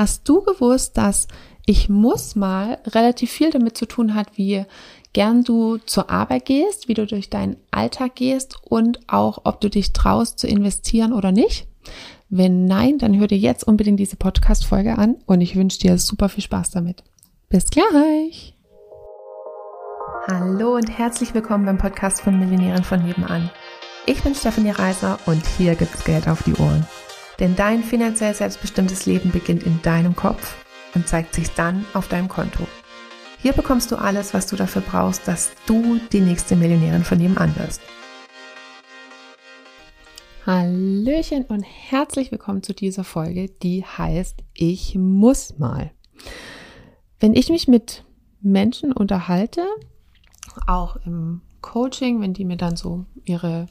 Hast du gewusst, dass ich muss mal relativ viel damit zu tun hat, wie gern du zur Arbeit gehst, wie du durch deinen Alltag gehst und auch, ob du dich traust zu investieren oder nicht? Wenn nein, dann hör dir jetzt unbedingt diese Podcast-Folge an und ich wünsche dir super viel Spaß damit. Bis gleich! Hallo und herzlich willkommen beim Podcast von Millionären von nebenan. Ich bin Stefanie Reiser und hier gibt's Geld auf die Ohren. Denn dein finanziell selbstbestimmtes Leben beginnt in deinem Kopf und zeigt sich dann auf deinem Konto. Hier bekommst du alles, was du dafür brauchst, dass du die nächste Millionärin von nebenan wirst. Hallöchen und herzlich willkommen zu dieser Folge, die heißt Ich muss mal. Wenn ich mich mit Menschen unterhalte, auch im Coaching, wenn die mir dann so ihre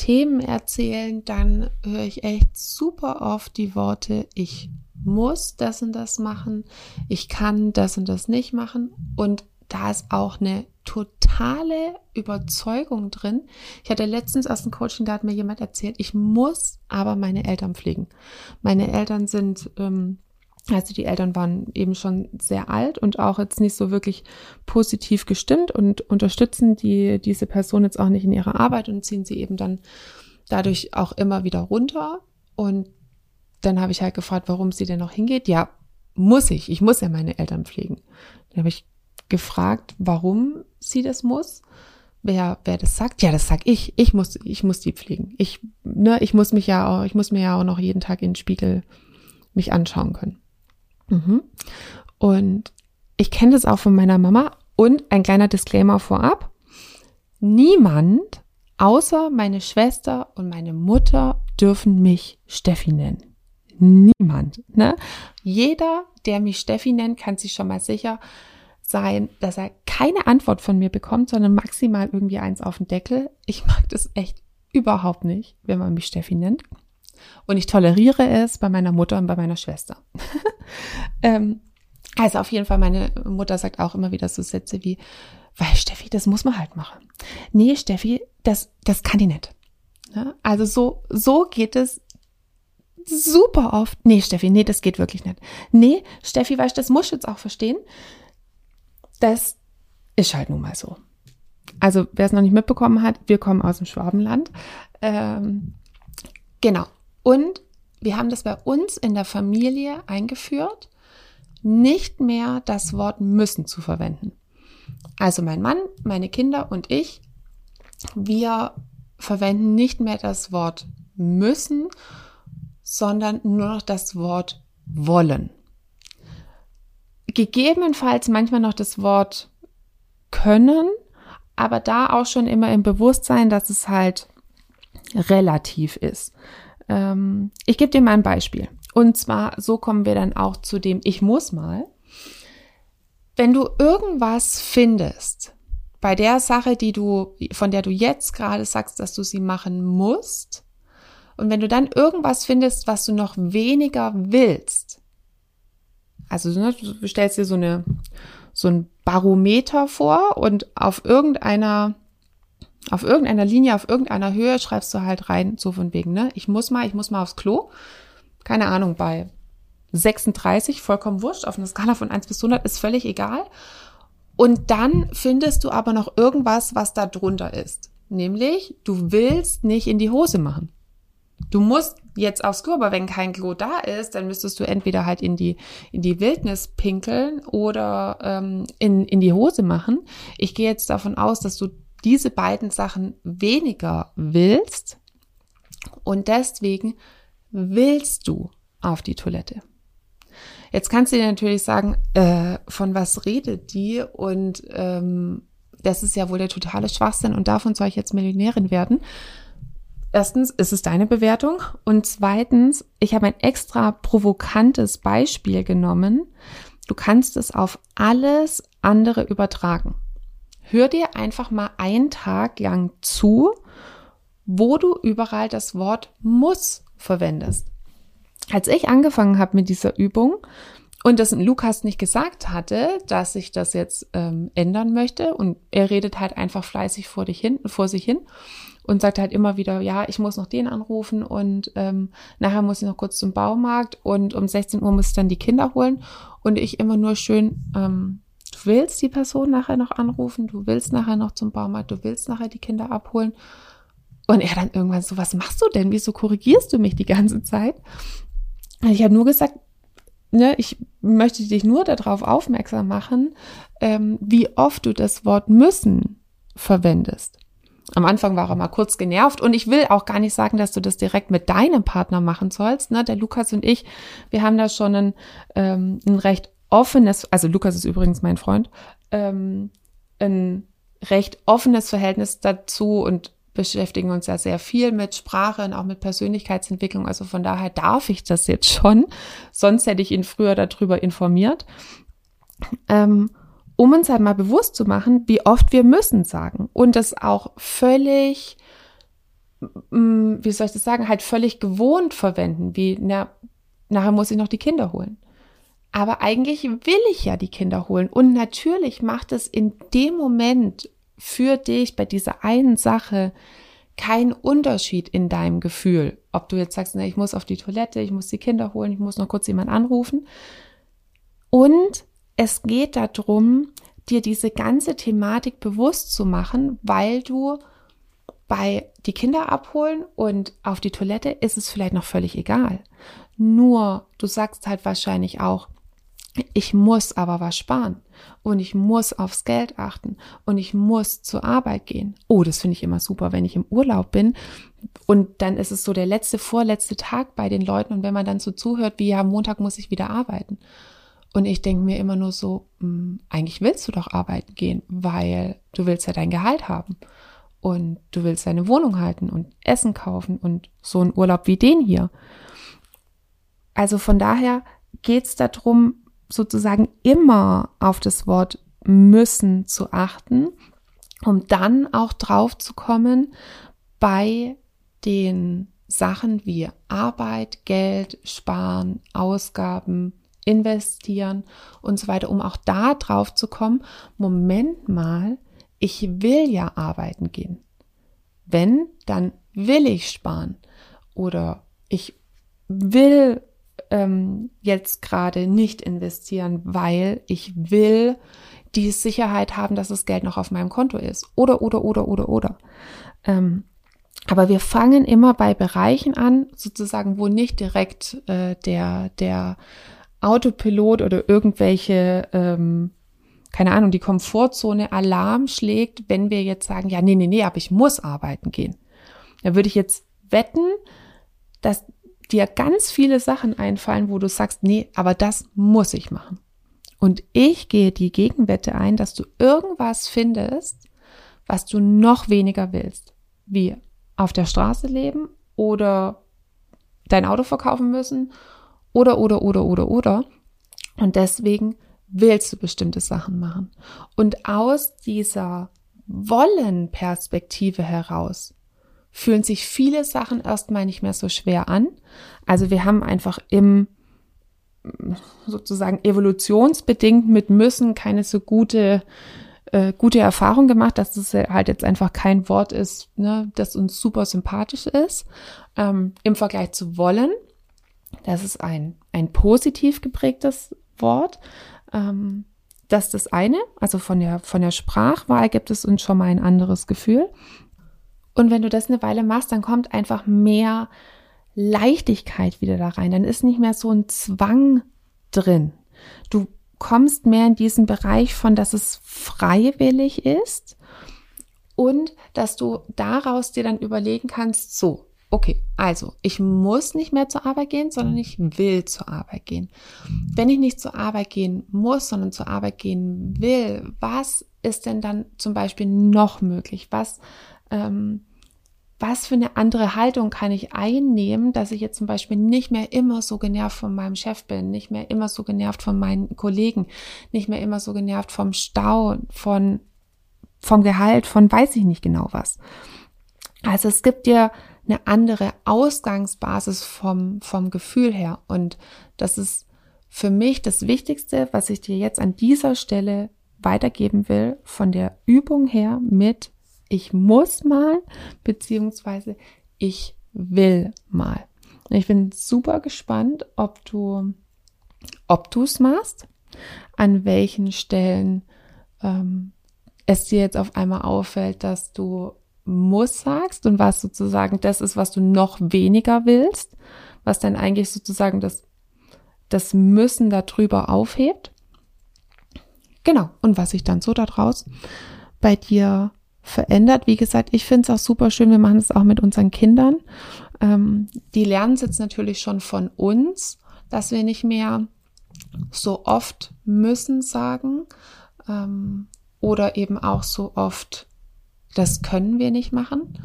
Themen erzählen, dann höre ich echt super oft die Worte, ich muss das und das machen, ich kann das und das nicht machen und da ist auch eine totale Überzeugung drin. Ich hatte letztens aus dem Coaching, da hat mir jemand erzählt, ich muss aber meine Eltern pflegen. Meine Eltern sind ähm, also die Eltern waren eben schon sehr alt und auch jetzt nicht so wirklich positiv gestimmt und unterstützen die, diese Person jetzt auch nicht in ihrer Arbeit und ziehen sie eben dann dadurch auch immer wieder runter. Und dann habe ich halt gefragt, warum sie denn noch hingeht. Ja, muss ich. Ich muss ja meine Eltern pflegen. Dann habe ich gefragt, warum sie das muss. Wer, wer das sagt? Ja, das sag ich. Ich muss, ich muss die pflegen. Ich, ne, ich muss mich ja auch, ich muss mir ja auch noch jeden Tag in den Spiegel mich anschauen können. Mhm. Und ich kenne das auch von meiner Mama. Und ein kleiner Disclaimer vorab. Niemand außer meine Schwester und meine Mutter dürfen mich Steffi nennen. Niemand. Ne? Jeder, der mich Steffi nennt, kann sich schon mal sicher sein, dass er keine Antwort von mir bekommt, sondern maximal irgendwie eins auf den Deckel. Ich mag das echt überhaupt nicht, wenn man mich Steffi nennt. Und ich toleriere es bei meiner Mutter und bei meiner Schwester. ähm, also auf jeden Fall, meine Mutter sagt auch immer wieder so Sätze wie, weil Steffi, das muss man halt machen. Nee, Steffi, das, das kann die nicht. Ja, also so, so geht es super oft. Nee, Steffi, nee, das geht wirklich nicht. Nee, Steffi, weißt du, das muss ich jetzt auch verstehen. Das ist halt nun mal so. Also, wer es noch nicht mitbekommen hat, wir kommen aus dem Schwabenland. Ähm, genau. Und wir haben das bei uns in der Familie eingeführt, nicht mehr das Wort müssen zu verwenden. Also mein Mann, meine Kinder und ich, wir verwenden nicht mehr das Wort müssen, sondern nur noch das Wort wollen. Gegebenenfalls manchmal noch das Wort können, aber da auch schon immer im Bewusstsein, dass es halt relativ ist. Ähm, ich gebe dir mal ein Beispiel. Und zwar, so kommen wir dann auch zu dem Ich muss mal. Wenn du irgendwas findest, bei der Sache, die du, von der du jetzt gerade sagst, dass du sie machen musst, und wenn du dann irgendwas findest, was du noch weniger willst, also ne, du stellst dir so eine, so ein Barometer vor und auf irgendeiner auf irgendeiner Linie, auf irgendeiner Höhe schreibst du halt rein, so von wegen, ne? Ich muss mal, ich muss mal aufs Klo. Keine Ahnung, bei 36, vollkommen wurscht, auf einer Skala von 1 bis 100 ist völlig egal. Und dann findest du aber noch irgendwas, was da drunter ist. Nämlich, du willst nicht in die Hose machen. Du musst jetzt aufs Klo, aber wenn kein Klo da ist, dann müsstest du entweder halt in die, in die Wildnis pinkeln oder ähm, in, in die Hose machen. Ich gehe jetzt davon aus, dass du diese beiden Sachen weniger willst und deswegen willst du auf die Toilette. Jetzt kannst du dir natürlich sagen, äh, von was redet die und ähm, das ist ja wohl der totale Schwachsinn und davon soll ich jetzt Millionärin werden. Erstens ist es deine Bewertung und zweitens, ich habe ein extra provokantes Beispiel genommen. Du kannst es auf alles andere übertragen. Hör dir einfach mal einen Tag lang zu, wo du überall das Wort muss verwendest. Als ich angefangen habe mit dieser Übung und das Lukas nicht gesagt hatte, dass ich das jetzt ähm, ändern möchte und er redet halt einfach fleißig vor, dich hin, vor sich hin und sagt halt immer wieder, ja, ich muss noch den anrufen und ähm, nachher muss ich noch kurz zum Baumarkt und um 16 Uhr muss ich dann die Kinder holen und ich immer nur schön, ähm, du willst die Person nachher noch anrufen, du willst nachher noch zum Baumarkt, du willst nachher die Kinder abholen und er dann irgendwann so, was machst du denn? Wieso korrigierst du mich die ganze Zeit? Und ich habe nur gesagt, ne, ich möchte dich nur darauf aufmerksam machen, ähm, wie oft du das Wort müssen verwendest. Am Anfang war er mal kurz genervt und ich will auch gar nicht sagen, dass du das direkt mit deinem Partner machen sollst. Ne? Der Lukas und ich, wir haben da schon ein, ähm, ein recht offenes, also Lukas ist übrigens mein Freund, ähm, ein recht offenes Verhältnis dazu und beschäftigen uns ja sehr viel mit Sprache und auch mit Persönlichkeitsentwicklung. Also von daher darf ich das jetzt schon. Sonst hätte ich ihn früher darüber informiert. Ähm, um uns halt mal bewusst zu machen, wie oft wir müssen sagen und das auch völlig, mm, wie soll ich das sagen, halt völlig gewohnt verwenden, wie, na, nachher muss ich noch die Kinder holen. Aber eigentlich will ich ja die Kinder holen. Und natürlich macht es in dem Moment für dich bei dieser einen Sache keinen Unterschied in deinem Gefühl. Ob du jetzt sagst, na, ich muss auf die Toilette, ich muss die Kinder holen, ich muss noch kurz jemand anrufen. Und es geht darum, dir diese ganze Thematik bewusst zu machen, weil du bei die Kinder abholen und auf die Toilette ist es vielleicht noch völlig egal. Nur du sagst halt wahrscheinlich auch, ich muss aber was sparen und ich muss aufs Geld achten und ich muss zur Arbeit gehen. Oh, das finde ich immer super, wenn ich im Urlaub bin und dann ist es so der letzte, vorletzte Tag bei den Leuten und wenn man dann so zuhört, wie ja, Montag muss ich wieder arbeiten. Und ich denke mir immer nur so, mh, hm, eigentlich willst du doch arbeiten gehen, weil du willst ja dein Gehalt haben und du willst deine Wohnung halten und Essen kaufen und so ein Urlaub wie den hier. Also von daher geht es darum, sozusagen immer auf das Wort müssen zu achten, um dann auch drauf zu kommen bei den Sachen wie Arbeit, Geld, Sparen, Ausgaben, investieren und so weiter, um auch da drauf zu kommen, Moment mal, ich will ja arbeiten gehen. Wenn, dann will ich sparen oder ich will ähm, jetzt gerade nicht investieren, weil ich will die Sicherheit haben, dass das Geld noch auf meinem Konto ist. Oder, oder, oder, oder, oder. Ähm, aber wir fangen immer bei Bereichen an, sozusagen, wo nicht direkt äh, der, der Autopilot oder irgendwelche, ähm, keine Ahnung, die Komfortzone Alarm schlägt, wenn wir jetzt sagen, ja, nee, nee, nee, aber ich muss arbeiten gehen. Da würde ich jetzt wetten, dass dir ganz viele Sachen einfallen, wo du sagst, nee, aber das muss ich machen. Und ich gehe die Gegenwette ein, dass du irgendwas findest, was du noch weniger willst. Wie auf der Straße leben oder dein Auto verkaufen müssen oder, oder, oder, oder, oder. Und deswegen willst du bestimmte Sachen machen. Und aus dieser Wollen-Perspektive heraus fühlen sich viele Sachen erstmal nicht mehr so schwer an. Also wir haben einfach im sozusagen evolutionsbedingt mit müssen keine so gute äh, gute Erfahrung gemacht, dass es halt jetzt einfach kein Wort ist, ne, das uns super sympathisch ist. Ähm, Im Vergleich zu wollen, das ist ein ein positiv geprägtes Wort. Ähm, das ist das eine, also von der von der Sprachwahl gibt es uns schon mal ein anderes Gefühl. Und wenn du das eine Weile machst, dann kommt einfach mehr Leichtigkeit wieder da rein. Dann ist nicht mehr so ein Zwang drin. Du kommst mehr in diesen Bereich von, dass es freiwillig ist und dass du daraus dir dann überlegen kannst, so, okay, also ich muss nicht mehr zur Arbeit gehen, sondern ich will zur Arbeit gehen. Wenn ich nicht zur Arbeit gehen muss, sondern zur Arbeit gehen will, was ist denn dann zum Beispiel noch möglich? Was ähm, was für eine andere Haltung kann ich einnehmen, dass ich jetzt zum Beispiel nicht mehr immer so genervt von meinem Chef bin, nicht mehr immer so genervt von meinen Kollegen, nicht mehr immer so genervt vom Stau, von, vom Gehalt, von weiß ich nicht genau was. Also es gibt dir eine andere Ausgangsbasis vom, vom Gefühl her. Und das ist für mich das Wichtigste, was ich dir jetzt an dieser Stelle weitergeben will, von der Übung her mit ich muss mal, beziehungsweise ich will mal. Ich bin super gespannt, ob du, ob du es machst, an welchen Stellen ähm, es dir jetzt auf einmal auffällt, dass du muss sagst und was sozusagen das ist, was du noch weniger willst, was dann eigentlich sozusagen das, das Müssen darüber aufhebt. Genau. Und was sich dann so daraus bei dir verändert. Wie gesagt, ich finde es auch super schön. Wir machen es auch mit unseren Kindern. Ähm, die lernen es jetzt natürlich schon von uns, dass wir nicht mehr so oft müssen sagen ähm, oder eben auch so oft, das können wir nicht machen.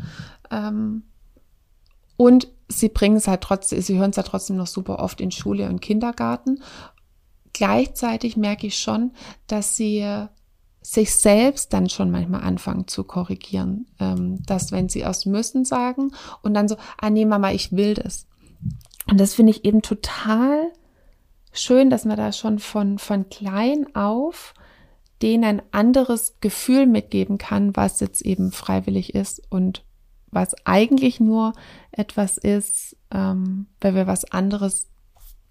Ähm, und sie bringen es halt trotzdem, sie hören es ja trotzdem noch super oft in Schule und Kindergarten. Gleichzeitig merke ich schon, dass sie sich selbst dann schon manchmal anfangen zu korrigieren. Ähm, dass wenn sie aus müssen sagen und dann so, ah nee, Mama, ich will das. Und das finde ich eben total schön, dass man da schon von, von klein auf denen ein anderes Gefühl mitgeben kann, was jetzt eben freiwillig ist und was eigentlich nur etwas ist, ähm, weil wir was anderes,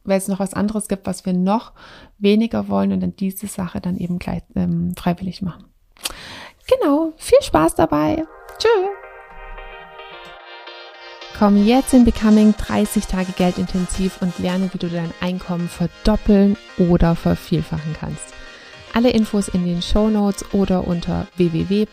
weil es noch was anderes gibt, was wir noch weniger wollen und dann diese Sache dann eben gleich ähm, freiwillig machen. Genau, viel Spaß dabei. Tschö. Komm jetzt in Becoming 30 Tage Geldintensiv und lerne, wie du dein Einkommen verdoppeln oder vervielfachen kannst. Alle Infos in den Show Notes oder unter www.m-vn.de.